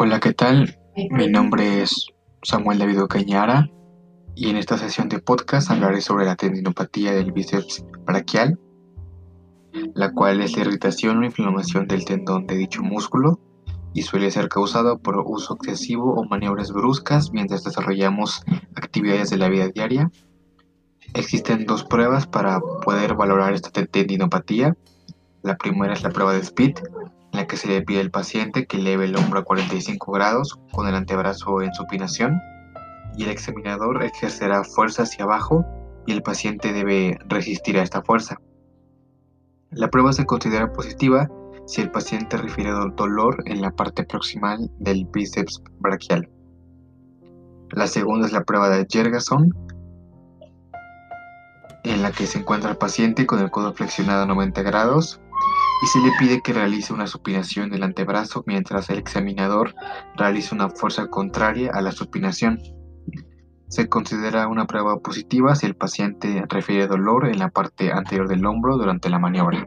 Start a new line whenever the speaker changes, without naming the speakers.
Hola, ¿qué tal? Mi nombre es Samuel David Ocañara y en esta sesión de podcast hablaré sobre la tendinopatía del bíceps braquial, la cual es la irritación o inflamación del tendón de dicho músculo y suele ser causada por uso excesivo o maniobras bruscas mientras desarrollamos actividades de la vida diaria. Existen dos pruebas para poder valorar esta tendinopatía. La primera es la prueba de la que se le pide al paciente que eleve el hombro a 45 grados con el antebrazo en supinación y el examinador ejercerá fuerza hacia abajo y el paciente debe resistir a esta fuerza. La prueba se considera positiva si el paciente refiere dolor en la parte proximal del bíceps braquial. La segunda es la prueba de Jergason, en la que se encuentra el paciente con el codo flexionado a 90 grados y se le pide que realice una supinación del antebrazo mientras el examinador realiza una fuerza contraria a la supinación. Se considera una prueba positiva si el paciente refiere dolor en la parte anterior del hombro durante la maniobra.